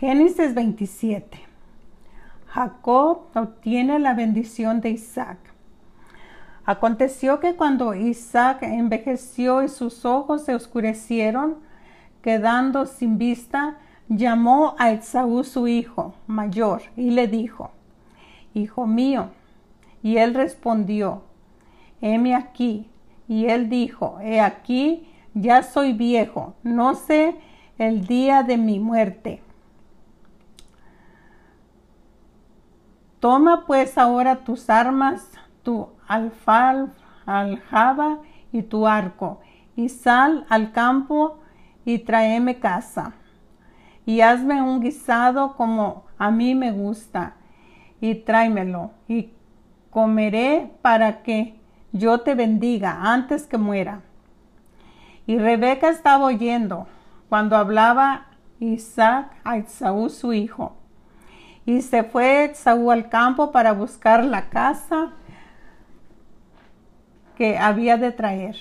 Génesis 27. Jacob obtiene la bendición de Isaac. Aconteció que cuando Isaac envejeció y sus ojos se oscurecieron, quedando sin vista, llamó a Esaú su hijo mayor y le dijo, Hijo mío. Y él respondió, heme aquí. Y él dijo, he aquí, ya soy viejo, no sé el día de mi muerte. Toma pues ahora tus armas, tu alfal, aljaba y tu arco, y sal al campo y tráeme casa. Y hazme un guisado como a mí me gusta, y tráemelo, y comeré para que yo te bendiga antes que muera. Y Rebeca estaba oyendo cuando hablaba Isaac a Esaú su hijo. Y se fue Esaú al campo para buscar la casa que había de traer.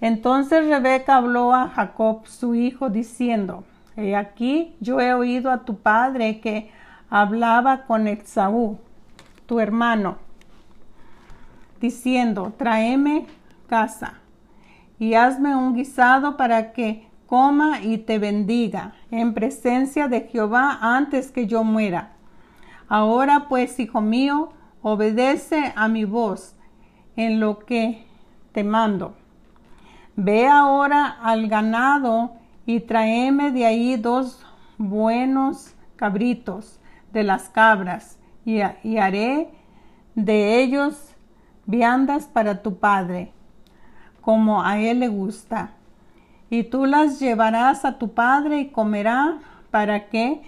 Entonces Rebeca habló a Jacob su hijo diciendo, He aquí yo he oído a tu padre que hablaba con Esaú, tu hermano, diciendo, tráeme casa y hazme un guisado para que coma y te bendiga en presencia de Jehová antes que yo muera. Ahora pues, hijo mío, obedece a mi voz en lo que te mando. Ve ahora al ganado y tráeme de ahí dos buenos cabritos de las cabras y, y haré de ellos viandas para tu padre, como a él le gusta. Y tú las llevarás a tu padre y comerá para que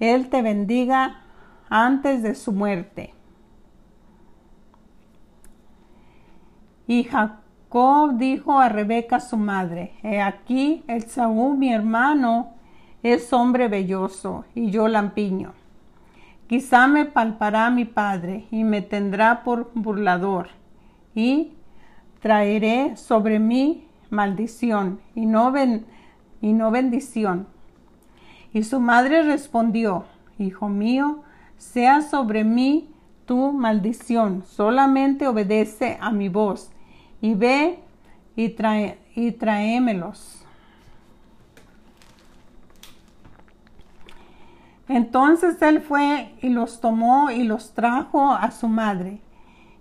él te bendiga antes de su muerte. Y Jacob dijo a Rebeca su madre, He aquí el Saúl mi hermano es hombre belloso y yo lampiño. Quizá me palpará mi padre y me tendrá por burlador y traeré sobre mí maldición y no, y no bendición. Y su madre respondió, Hijo mío, sea sobre mí tu maldición, solamente obedece a mi voz y ve y, trae, y tráemelos. Entonces él fue y los tomó y los trajo a su madre.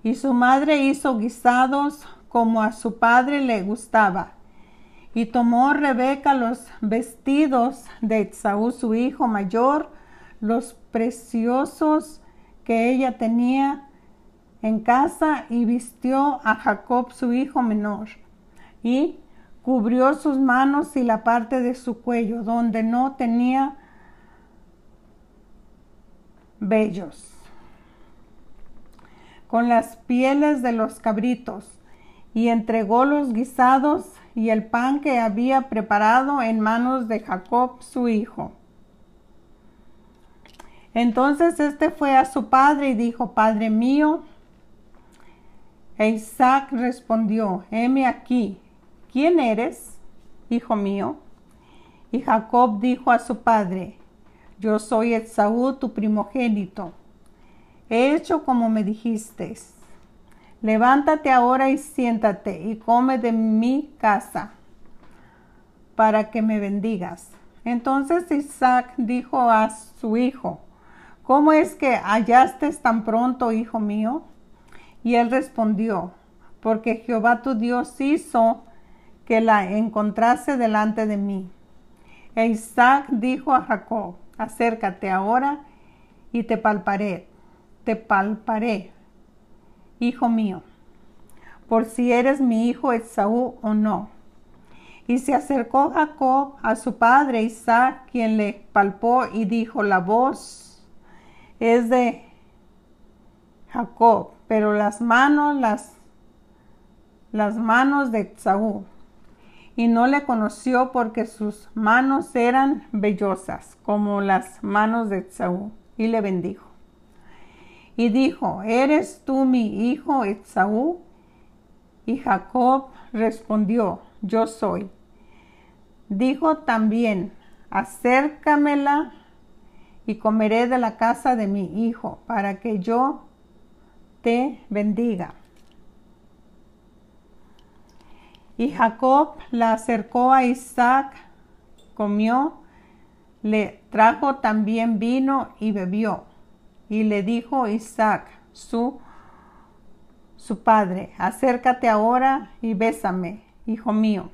Y su madre hizo guisados como a su padre le gustaba. Y tomó Rebeca los vestidos de Saúl su hijo mayor, los preciosos que ella tenía en casa, y vistió a Jacob su hijo menor. Y cubrió sus manos y la parte de su cuello, donde no tenía bellos, con las pieles de los cabritos, y entregó los guisados y el pan que había preparado en manos de Jacob su hijo. Entonces este fue a su padre y dijo, Padre mío. E Isaac respondió, heme aquí, ¿quién eres, hijo mío? Y Jacob dijo a su padre, yo soy Esaú, tu primogénito. He hecho como me dijiste. Levántate ahora y siéntate y come de mi casa para que me bendigas. Entonces Isaac dijo a su hijo, ¿cómo es que hallaste tan pronto, hijo mío? Y él respondió, porque Jehová tu Dios hizo que la encontrase delante de mí. E Isaac dijo a Jacob, acércate ahora y te palparé, te palparé, hijo mío, por si eres mi hijo Esaú o no. Y se acercó Jacob a su padre Isaac, quien le palpó y dijo, la voz es de Jacob, pero las manos, las, las manos de Esaú y no le conoció porque sus manos eran vellosas como las manos de Esaú, y le bendijo. Y dijo, ¿eres tú mi hijo Esaú? Y Jacob respondió, yo soy. Dijo también, acércamela y comeré de la casa de mi hijo, para que yo te bendiga. Y Jacob la acercó a Isaac, comió, le trajo también vino y bebió. Y le dijo Isaac, su, su padre, acércate ahora y bésame, hijo mío.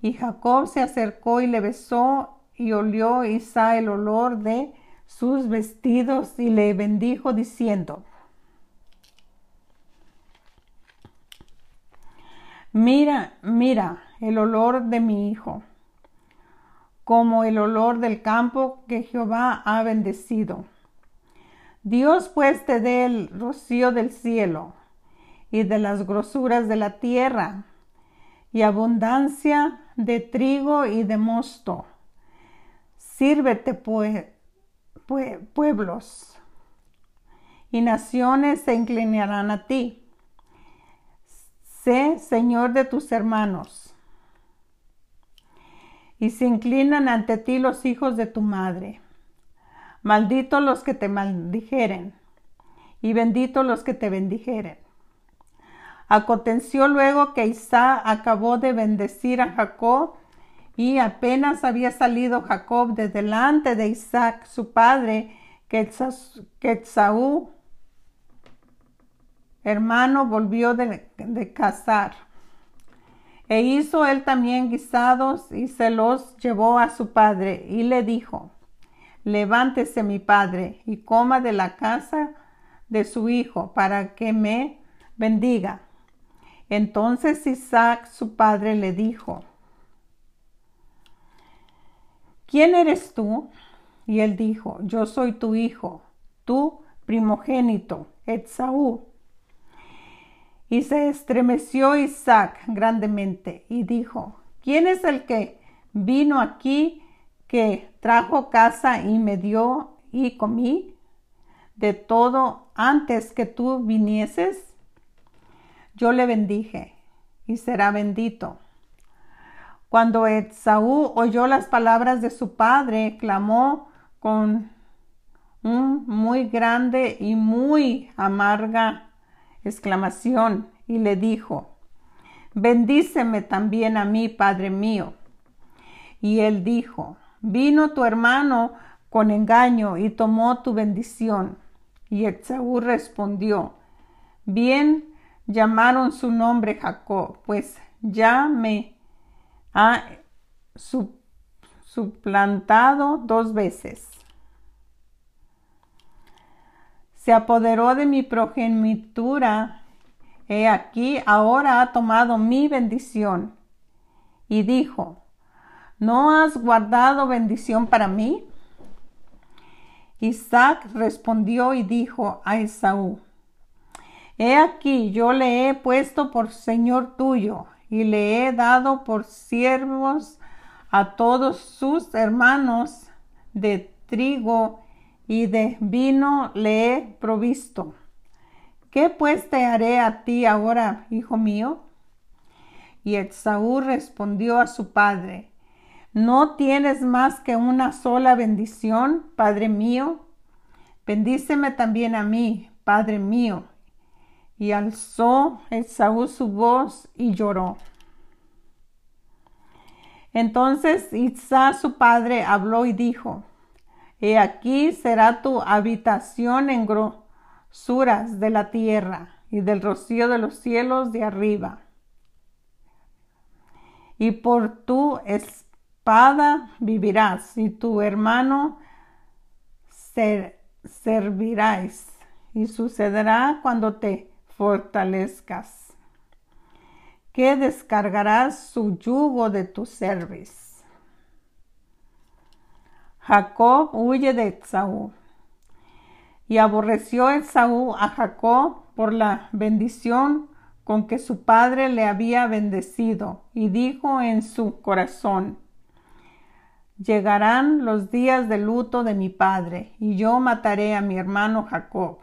Y Jacob se acercó y le besó y olió Isaac el olor de sus vestidos y le bendijo diciendo, Mira, mira el olor de mi hijo, como el olor del campo que Jehová ha bendecido. Dios pues te dé el rocío del cielo y de las grosuras de la tierra y abundancia de trigo y de mosto. Sírvete pueblos y naciones se inclinarán a ti sé Señor de tus hermanos. Y se inclinan ante ti los hijos de tu madre. Malditos los que te maldijeren, y benditos los que te bendijeren. Aconteció luego que Isaac acabó de bendecir a Jacob, y apenas había salido Jacob de delante de Isaac, su padre, que Esaú hermano volvió de, cazar. E hizo él también guisados y se los llevó a su padre y le dijo, levántese mi padre y coma de la casa de su hijo para que me bendiga. Entonces Isaac su padre le dijo, ¿quién eres tú? Y él dijo, yo soy tu hijo, tu primogénito, Etsaú. Y se estremeció Isaac grandemente y dijo, ¿quién es el que vino aquí que trajo casa y me dio y comí de todo antes que tú vinieses? Yo le bendije y será bendito. Cuando Esaú oyó las palabras de su padre, clamó con un muy grande y muy amarga exclamación y le dijo, bendíceme también a mí, Padre mío. Y él dijo, vino tu hermano con engaño y tomó tu bendición. Y Esaú respondió, bien llamaron su nombre Jacob, pues ya me ha suplantado dos veces. se apoderó de mi progenitura. He aquí, ahora ha tomado mi bendición. Y dijo, ¿no has guardado bendición para mí? Isaac respondió y dijo a Esaú, He aquí, yo le he puesto por Señor tuyo y le he dado por siervos a todos sus hermanos de trigo y de vino le he provisto. ¿Qué pues te haré a ti ahora, hijo mío? Y Esaú respondió a su padre, ¿no tienes más que una sola bendición, padre mío? Bendíceme también a mí, padre mío. Y alzó Esaú su voz y lloró. Entonces Isaac su padre habló y dijo, He aquí será tu habitación en grosuras de la tierra y del rocío de los cielos de arriba. Y por tu vivirás y tu hermano servirás. Y sucederá cuando te fortalezcas, que descargarás su yugo de tu cerviz Jacob huye de Esaú. Y aborreció Esaú a Jacob por la bendición con que su padre le había bendecido, y dijo en su corazón, Llegarán los días de luto de mi padre, y yo mataré a mi hermano Jacob.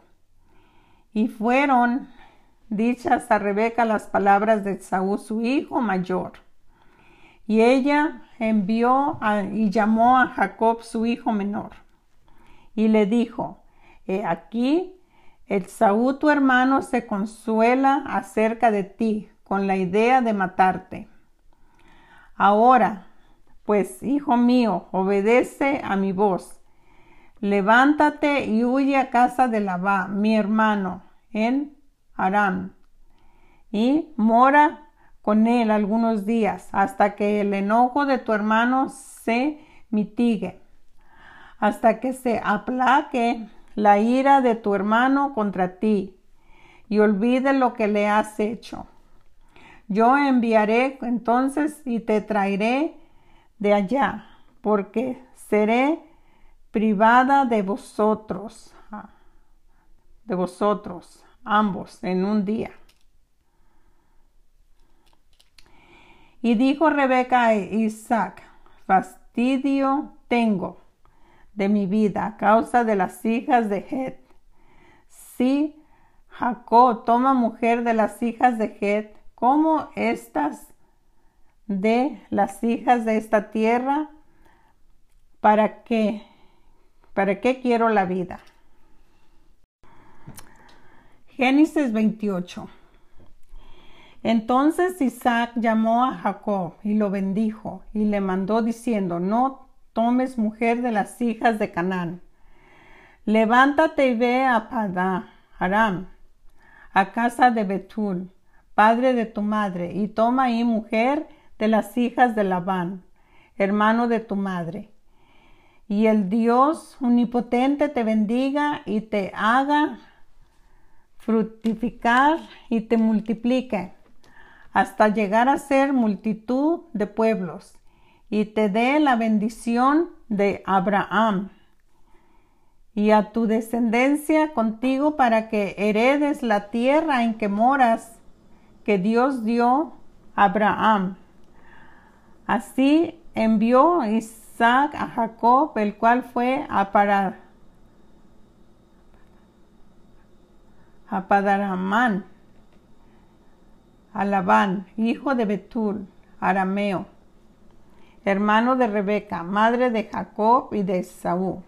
Y fueron dichas a Rebeca las palabras de Esaú, su hijo mayor. Y ella envió y llamó a Jacob su hijo menor. Y le dijo, He aquí, el Saúl tu hermano se consuela acerca de ti con la idea de matarte. Ahora, pues, hijo mío, obedece a mi voz. Levántate y huye a casa de Labá, mi hermano, en Aram, y mora con él algunos días hasta que el enojo de tu hermano se mitigue, hasta que se aplaque la ira de tu hermano contra ti y olvide lo que le has hecho. Yo enviaré entonces y te traeré de allá, porque seré privada de vosotros, de vosotros ambos en un día. Y dijo Rebeca a Isaac, fastidio tengo de mi vida a causa de las hijas de Het. Si Jacob toma mujer de las hijas de Het, como estas de las hijas de esta tierra, ¿para qué? ¿Para qué quiero la vida? Génesis 28 entonces Isaac llamó a Jacob y lo bendijo y le mandó diciendo, no tomes mujer de las hijas de Canaán. Levántate y ve a Padá, Aram, a casa de Betul, padre de tu madre, y toma ahí mujer de las hijas de Labán, hermano de tu madre. Y el Dios omnipotente te bendiga y te haga fructificar y te multiplique hasta llegar a ser multitud de pueblos, y te dé la bendición de Abraham y a tu descendencia contigo para que heredes la tierra en que moras, que Dios dio a Abraham. Así envió Isaac a Jacob, el cual fue a parar a Padaramán a Labán, hijo de Betul, arameo, hermano de Rebeca, madre de Jacob y de Esaú.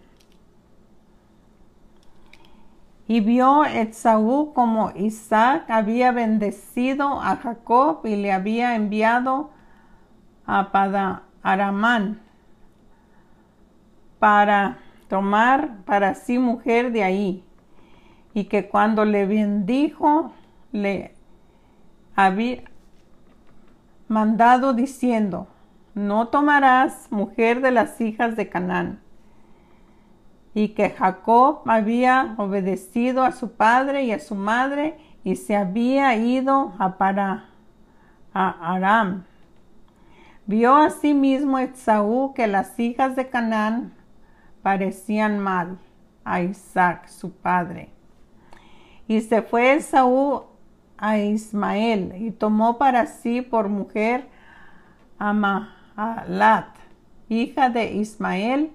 Y vio Esaú como Isaac había bendecido a Jacob y le había enviado a para tomar para sí mujer de ahí, y que cuando le bendijo, le había mandado diciendo, no tomarás mujer de las hijas de Canaán. Y que Jacob había obedecido a su padre y a su madre y se había ido a para a Aram. Vio asimismo Esaú que las hijas de Canaán parecían mal a Isaac, su padre. Y se fue Esaú a Ismael y tomó para sí por mujer a Mahalat, hija de Ismael,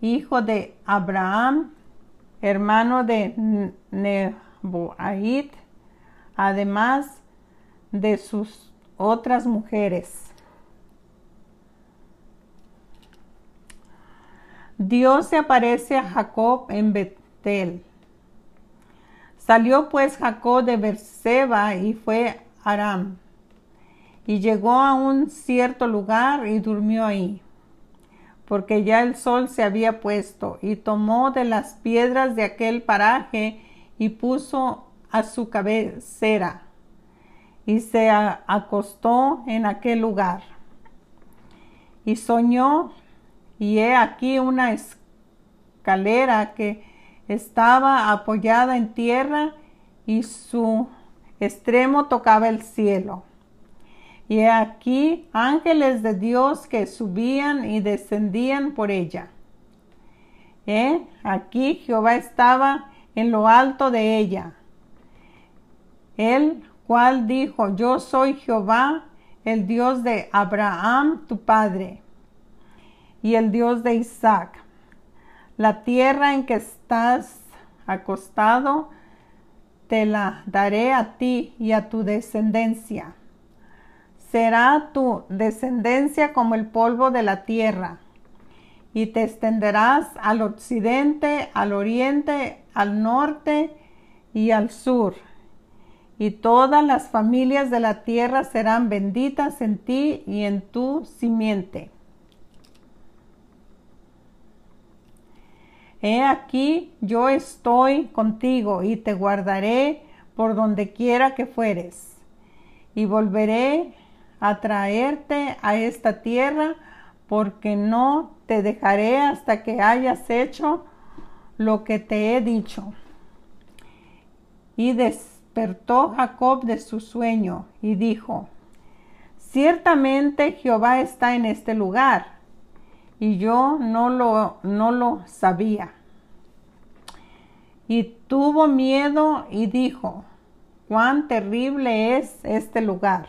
hijo de Abraham, hermano de Neboait, además de sus otras mujeres. Dios se aparece a Jacob en Betel Salió pues Jacob de Berseba y fue a Aram. Y llegó a un cierto lugar y durmió ahí, porque ya el sol se había puesto, y tomó de las piedras de aquel paraje y puso a su cabecera, y se acostó en aquel lugar. Y soñó, y he aquí una escalera que estaba apoyada en tierra y su extremo tocaba el cielo. Y aquí ángeles de Dios que subían y descendían por ella. ¿Eh? Aquí Jehová estaba en lo alto de ella. El cual dijo, yo soy Jehová, el Dios de Abraham, tu padre, y el Dios de Isaac. La tierra en que estás acostado, te la daré a ti y a tu descendencia. será tu descendencia como el polvo de la tierra, y te extenderás al occidente, al oriente, al norte y al sur. Y todas las familias de la tierra serán benditas en ti y en tu simiente. He aquí, yo estoy contigo y te guardaré por donde quiera que fueres. Y volveré a traerte a esta tierra, porque no te dejaré hasta que hayas hecho lo que te he dicho. Y despertó Jacob de su sueño y dijo, Ciertamente Jehová está en este lugar, y yo no lo, no lo sabía. Y tuvo miedo y dijo, cuán terrible es este lugar.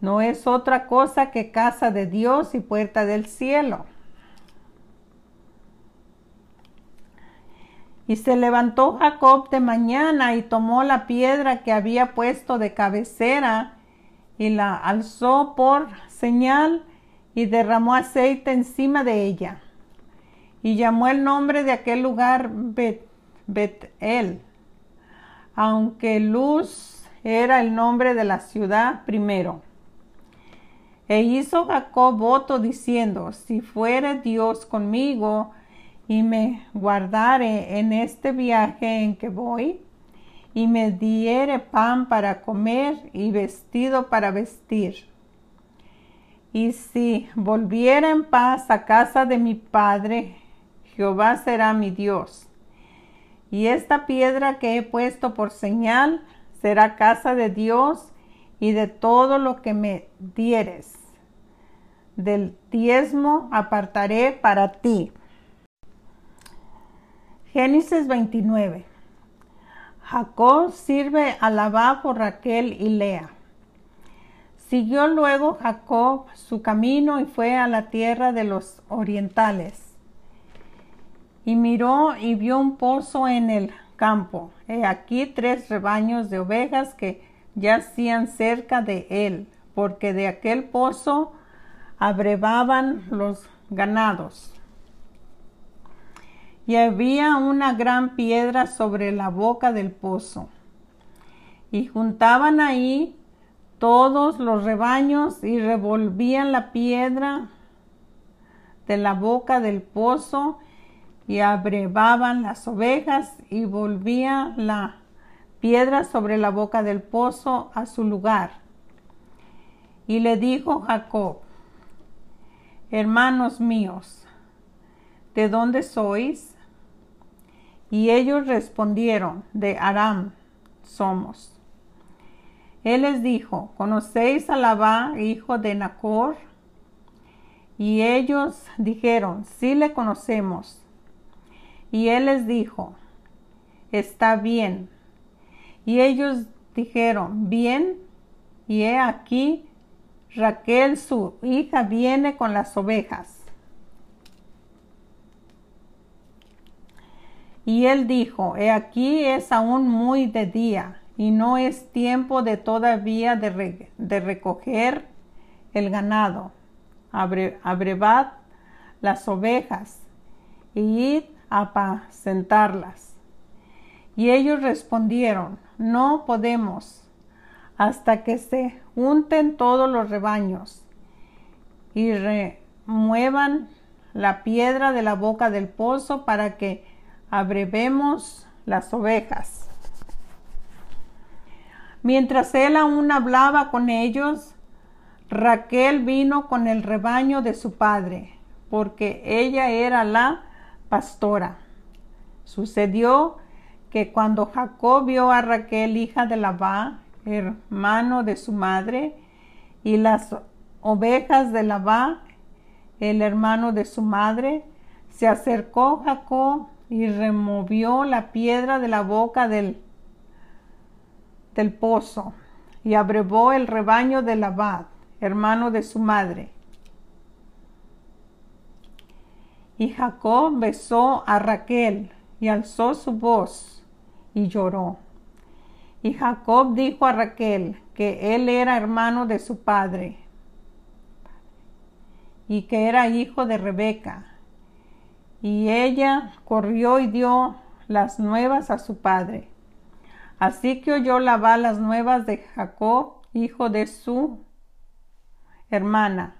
No es otra cosa que casa de Dios y puerta del cielo. Y se levantó Jacob de mañana y tomó la piedra que había puesto de cabecera y la alzó por señal y derramó aceite encima de ella. Y llamó el nombre de aquel lugar Bet Betel, aunque Luz era el nombre de la ciudad primero. E hizo Jacob voto diciendo, si fuere Dios conmigo y me guardare en este viaje en que voy, y me diere pan para comer y vestido para vestir. Y si volviera en paz a casa de mi padre, Jehová será mi Dios. Y esta piedra que he puesto por señal será casa de Dios y de todo lo que me dieres. Del diezmo apartaré para ti. Génesis 29. Jacob sirve a Labá por Raquel y Lea. Siguió luego Jacob su camino y fue a la tierra de los orientales. Y miró y vio un pozo en el campo. He aquí tres rebaños de ovejas que yacían cerca de él, porque de aquel pozo abrevaban los ganados y había una gran piedra sobre la boca del pozo. Y juntaban ahí todos los rebaños y revolvían la piedra de la boca del pozo y abrevaban las ovejas y volvía la piedra sobre la boca del pozo a su lugar. Y le dijo Jacob, hermanos míos, ¿de dónde sois? Y ellos respondieron, de Aram somos. Él les dijo, ¿conocéis a Labá, hijo de Nacor? Y ellos dijeron, sí le conocemos. Y él les dijo, está bien. Y ellos dijeron, bien. Y he aquí, Raquel, su hija, viene con las ovejas. Y él dijo, He aquí es aún muy de día, y no es tiempo de todavía de, recoger el ganado. abrevad las ovejas y id a apacentarlas. Y ellos respondieron, no podemos hasta que se unten todos los rebaños y remuevan la piedra de la boca del pozo para que abrevemos las ovejas. Mientras él aún hablaba con ellos, Raquel vino con el rebaño de su padre, porque ella era la pastora. Sucedió que cuando Jacob vio a Raquel, hija de Labá, hermano de su madre, y las ovejas de Labá, el hermano de su madre, se acercó Jacob y removió la piedra de la boca del, del pozo y abrevó el rebaño de Labad, hermano de su madre. Y Jacob besó a Raquel y alzó su voz y lloró. Y Jacob dijo a Raquel que él era hermano de su padre y que era hijo de Rebeca. Y ella corrió y dio las nuevas a su padre. Así que oyó Labán las nuevas de Jacob, hijo de su hermana.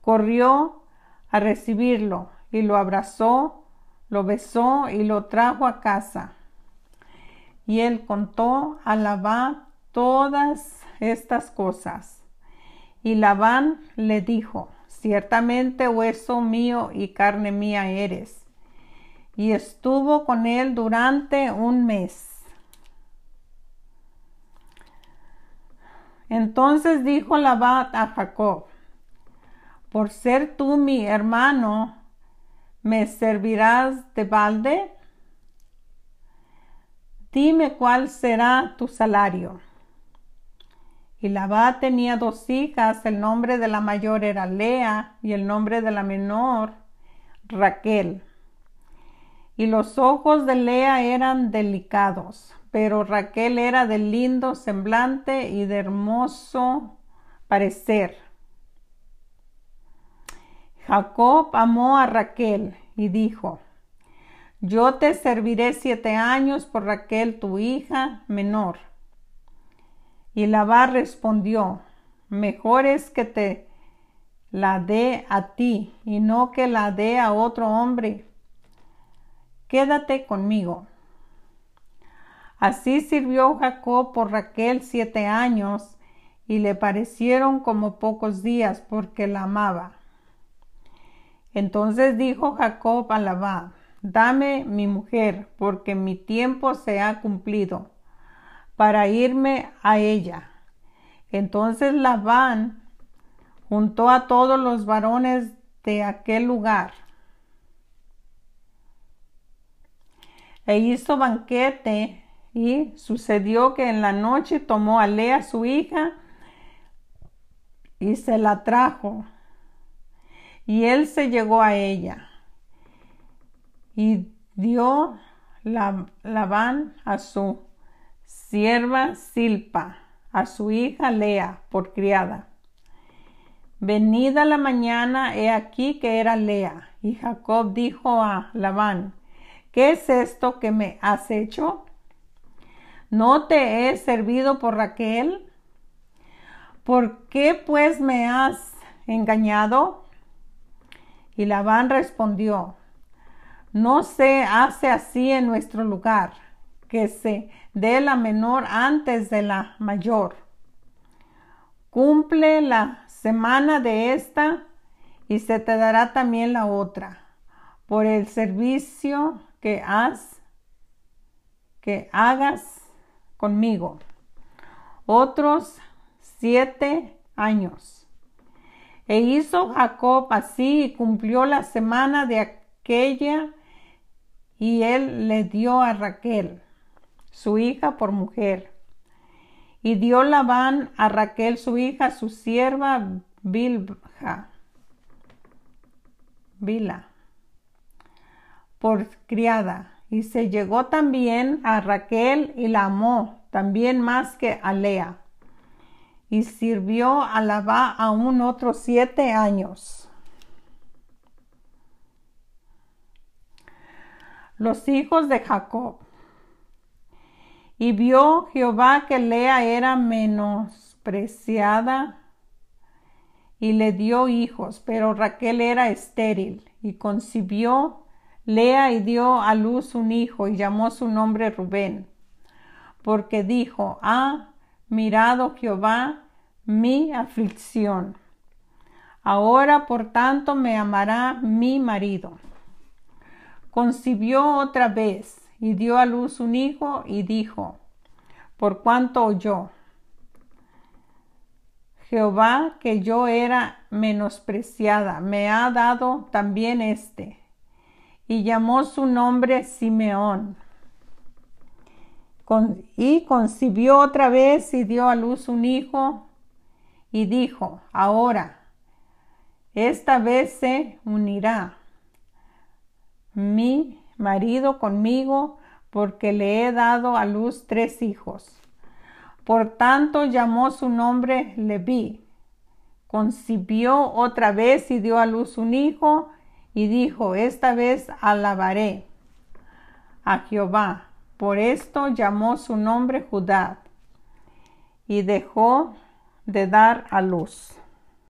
Corrió a recibirlo y lo abrazó, lo besó y lo trajo a casa. Y él contó a Labán todas estas cosas. Y Labán le dijo, ciertamente hueso mío y carne mía eres. Y estuvo con él durante un mes. Entonces dijo Labán a Jacob, por ser tú mi hermano, ¿me servirás de balde? Dime cuál será tu salario. Y Labá tenía dos hijas, el nombre de la mayor era Lea y el nombre de la menor Raquel. Y los ojos de Lea eran delicados, pero Raquel era de lindo semblante y de hermoso parecer. Jacob amó a Raquel y dijo, yo te serviré siete años por Raquel, tu hija menor y Labán respondió, mejor es que te la dé a ti y no que la dé a otro hombre. Quédate conmigo. Así sirvió Jacob por Raquel siete años y le parecieron como pocos días porque la amaba. Entonces dijo Jacob a Labán, dame mi mujer porque mi tiempo se ha cumplido para irme a ella. Entonces Labán juntó a todos los varones de aquel lugar e hizo banquete y sucedió que en la noche tomó a Lea su hija y se la trajo y él se llegó a ella y dio la, Labán a su sierva Silpa, a su hija Lea por criada. Venida la mañana, he aquí que era Lea. Y Jacob dijo a Labán, ¿qué es esto que me has hecho? ¿No te he servido por Raquel? ¿Por qué pues me has engañado? Y Labán respondió, no se hace así en nuestro lugar, que se de la menor antes de la mayor. Cumple la semana de esta y se te dará también la otra por el servicio que has que hagas conmigo. Otros siete años. E hizo Jacob así y cumplió la semana de aquella y él le dio a Raquel su hija por mujer. Y dio Labán a Raquel su hija, su sierva Bilha, Bila, por criada. Y se llegó también a Raquel y la amó también más que a Lea. Y sirvió a Labán aún otros siete años. Los hijos de Jacob. Y vio Jehová que Lea era menospreciada y le dio hijos, pero Raquel era estéril y concibió Lea y dio a luz un hijo y llamó su nombre Rubén, porque dijo, ha mirado Jehová mi aflicción. Ahora por tanto me amará mi marido. Concibió otra vez y dio a luz un hijo y dijo, por cuanto oyó Jehová que yo era menospreciada, me ha dado también este. Y llamó su nombre Simeón. y concibió otra vez y dio a luz un hijo y dijo, ahora, esta vez se unirá mi marido conmigo porque le he dado a luz tres hijos. Por tanto llamó su nombre Leví. Concibió otra vez y dio a luz un hijo y dijo, esta vez alabaré a Jehová. Por esto llamó su nombre Judá y dejó de dar a luz.